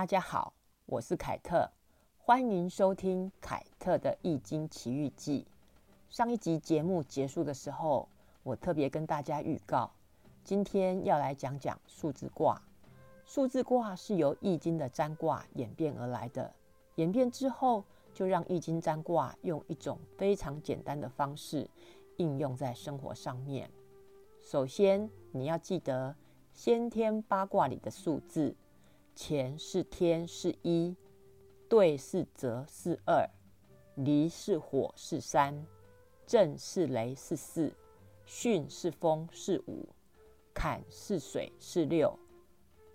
大家好，我是凯特，欢迎收听凯特的《易经奇遇记》。上一集节目结束的时候，我特别跟大家预告，今天要来讲讲数字卦。数字卦是由易经的占卦演变而来的，演变之后就让易经占卦用一种非常简单的方式应用在生活上面。首先，你要记得先天八卦里的数字，乾是天是一，兑是泽是二，离是火是三，震是雷是四，巽是风是五，坎是水是六。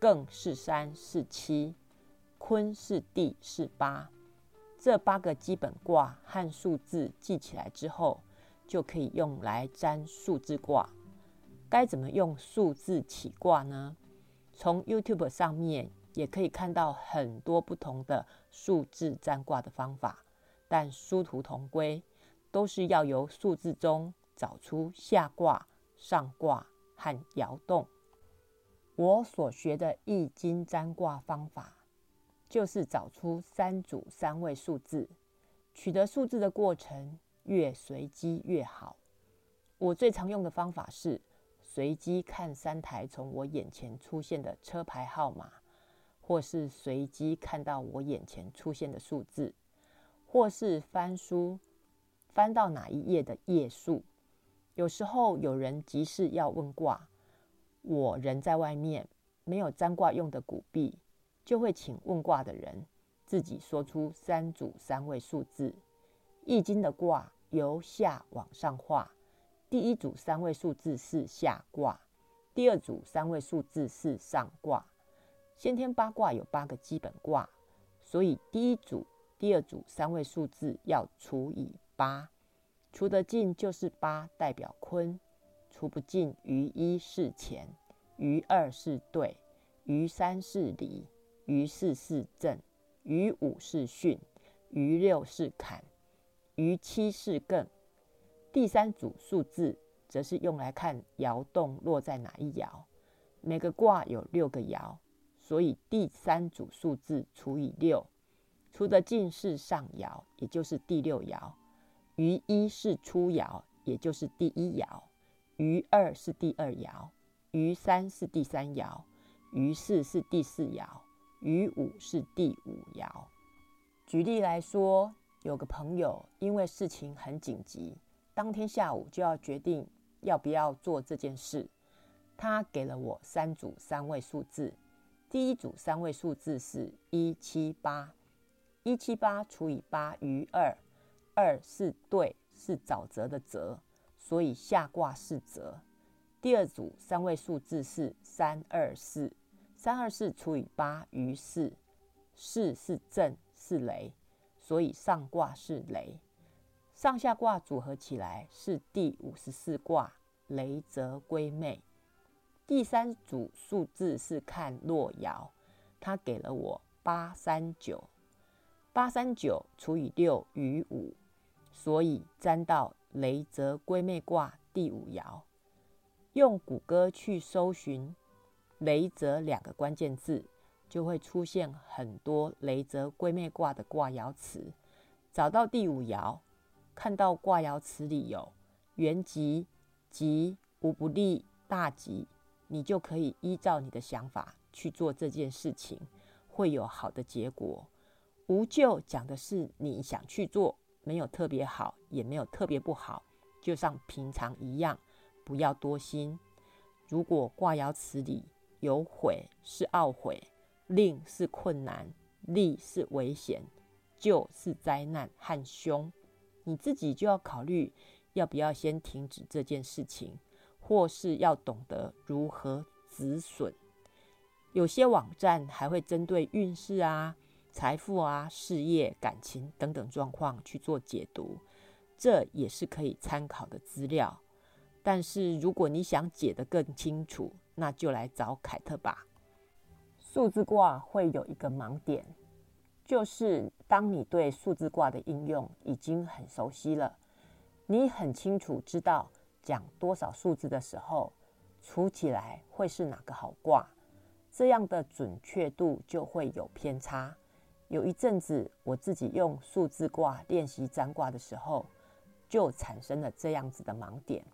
艮是山是七，坤是地是八，这八个基本卦和数字记起来之后，就可以用来占数字卦。该怎么用数字起卦呢？从 YouTube 上面也可以看到很多不同的数字占卦的方法，但殊途同归，都是要由数字中找出下卦、上卦和爻动。我所学的易经占卦方法，就是找出三组三位数字，取得数字的过程越随机越好。我最常用的方法是随机看三台从我眼前出现的车牌号码，或是随机看到我眼前出现的数字，或是翻书翻到哪一页的页数。有时候有人急事要问卦。我人在外面，没有占卦用的古币，就会请问卦的人自己说出三组三位数字。易经的卦由下往上画，第一组三位数字是下卦，第二组三位数字是上卦。先天八卦有八个基本卦，所以第一组、第二组三位数字要除以八，除得尽就是八，代表坤。除不尽，于一是乾，于二是兑，于三是离，于四是震，于五是巽，于六是坎，于七是艮。第三组数字则是用来看爻动落在哪一爻。每个卦有六个爻，所以第三组数字除以六，除的尽是上爻，也就是第六爻。余一是初爻，也就是第一爻。余二是第二爻，余三是第三爻，余四是第四爻，余五是第五爻。举例来说，有个朋友因为事情很紧急，当天下午就要决定要不要做这件事。他给了我三组三位数字，第一组三位数字是一七八，一七八除以八余二，二是对，是沼泽的泽。所以下卦是泽。第二组三位数字是三二四，三二四除以八余四，四是震是雷，所以上卦是雷。上下卦组合起来是第五十四卦雷泽归妹。第三组数字是看洛爻，他给了我八三九，八三九除以六余五，所以占到。雷泽归妹卦第五爻，用谷歌去搜寻“雷泽”两个关键字，就会出现很多雷泽归妹卦的卦爻词。找到第五爻，看到卦爻词里有元吉、吉、无不利、大吉，你就可以依照你的想法去做这件事情，会有好的结果。无咎讲的是你想去做。没有特别好，也没有特别不好，就像平常一样，不要多心。如果卦爻辞里有悔是懊悔，令是困难，利是危险，救是灾难和凶，你自己就要考虑要不要先停止这件事情，或是要懂得如何止损。有些网站还会针对运势啊。财富啊、事业、感情等等状况去做解读，这也是可以参考的资料。但是如果你想解得更清楚，那就来找凯特吧。数字卦会有一个盲点，就是当你对数字卦的应用已经很熟悉了，你很清楚知道讲多少数字的时候，除起来会是哪个好卦。这样的准确度就会有偏差。有一阵子，我自己用数字卦练习占卦的时候，就产生了这样子的盲点。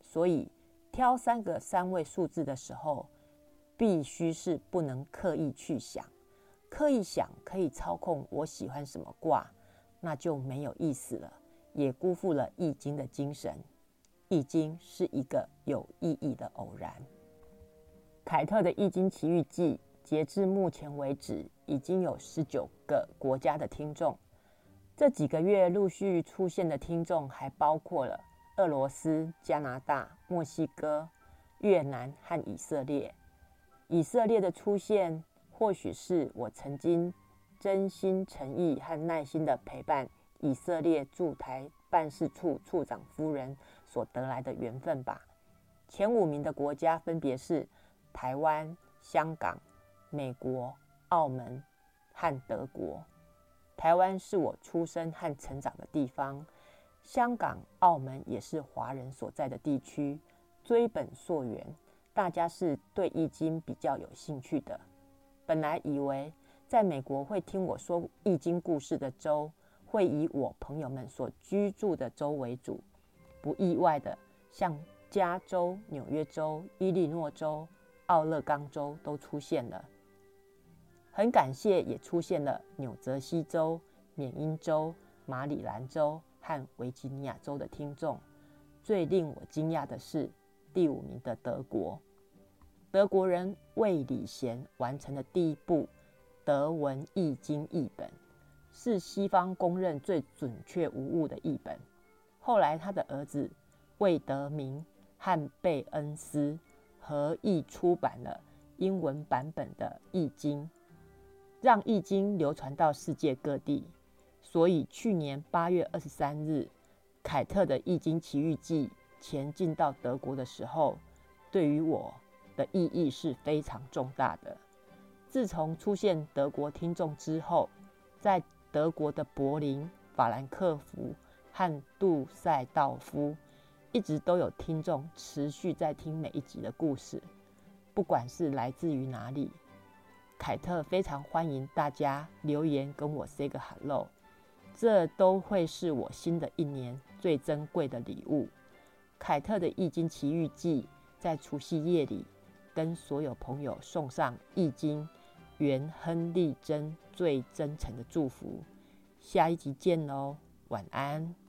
所以，挑三个三位数字的时候，必须是不能刻意去想，刻意想可以操控我喜欢什么卦，那就没有意思了，也辜负了《易经》的精神。《易经》是一个有意义的偶然。凯特的《易经奇遇记》。截至目前为止，已经有十九个国家的听众。这几个月陆续出现的听众，还包括了俄罗斯、加拿大、墨西哥、越南和以色列。以色列的出现，或许是我曾经真心诚意和耐心的陪伴以色列驻台办事处处长夫人所得来的缘分吧。前五名的国家分别是台湾、香港。美国、澳门和德国，台湾是我出生和成长的地方。香港、澳门也是华人所在的地区。追本溯源，大家是对易经比较有兴趣的。本来以为在美国会听我说易经故事的州，会以我朋友们所居住的州为主。不意外的，像加州、纽约州、伊利诺州、奥勒冈州都出现了。很感谢，也出现了纽泽西州、缅因州、马里兰州和维吉尼亚州的听众。最令我惊讶的是，第五名的德国，德国人魏礼贤完成的第一部德文易经译本，是西方公认最准确无误的译本。后来，他的儿子魏德明和贝恩斯合译出版了英文版本的易经。让《易经》流传到世界各地，所以去年八月二十三日，凯特的《易经奇遇记》前进到德国的时候，对于我的意义是非常重大的。自从出现德国听众之后，在德国的柏林、法兰克福和杜塞道夫，一直都有听众持续在听每一集的故事，不管是来自于哪里。凯特非常欢迎大家留言跟我 say 个 hello，这都会是我新的一年最珍贵的礼物。凯特的《易经奇遇记》在除夕夜里跟所有朋友送上《易经》原亨利贞最真诚的祝福。下一集见喽，晚安。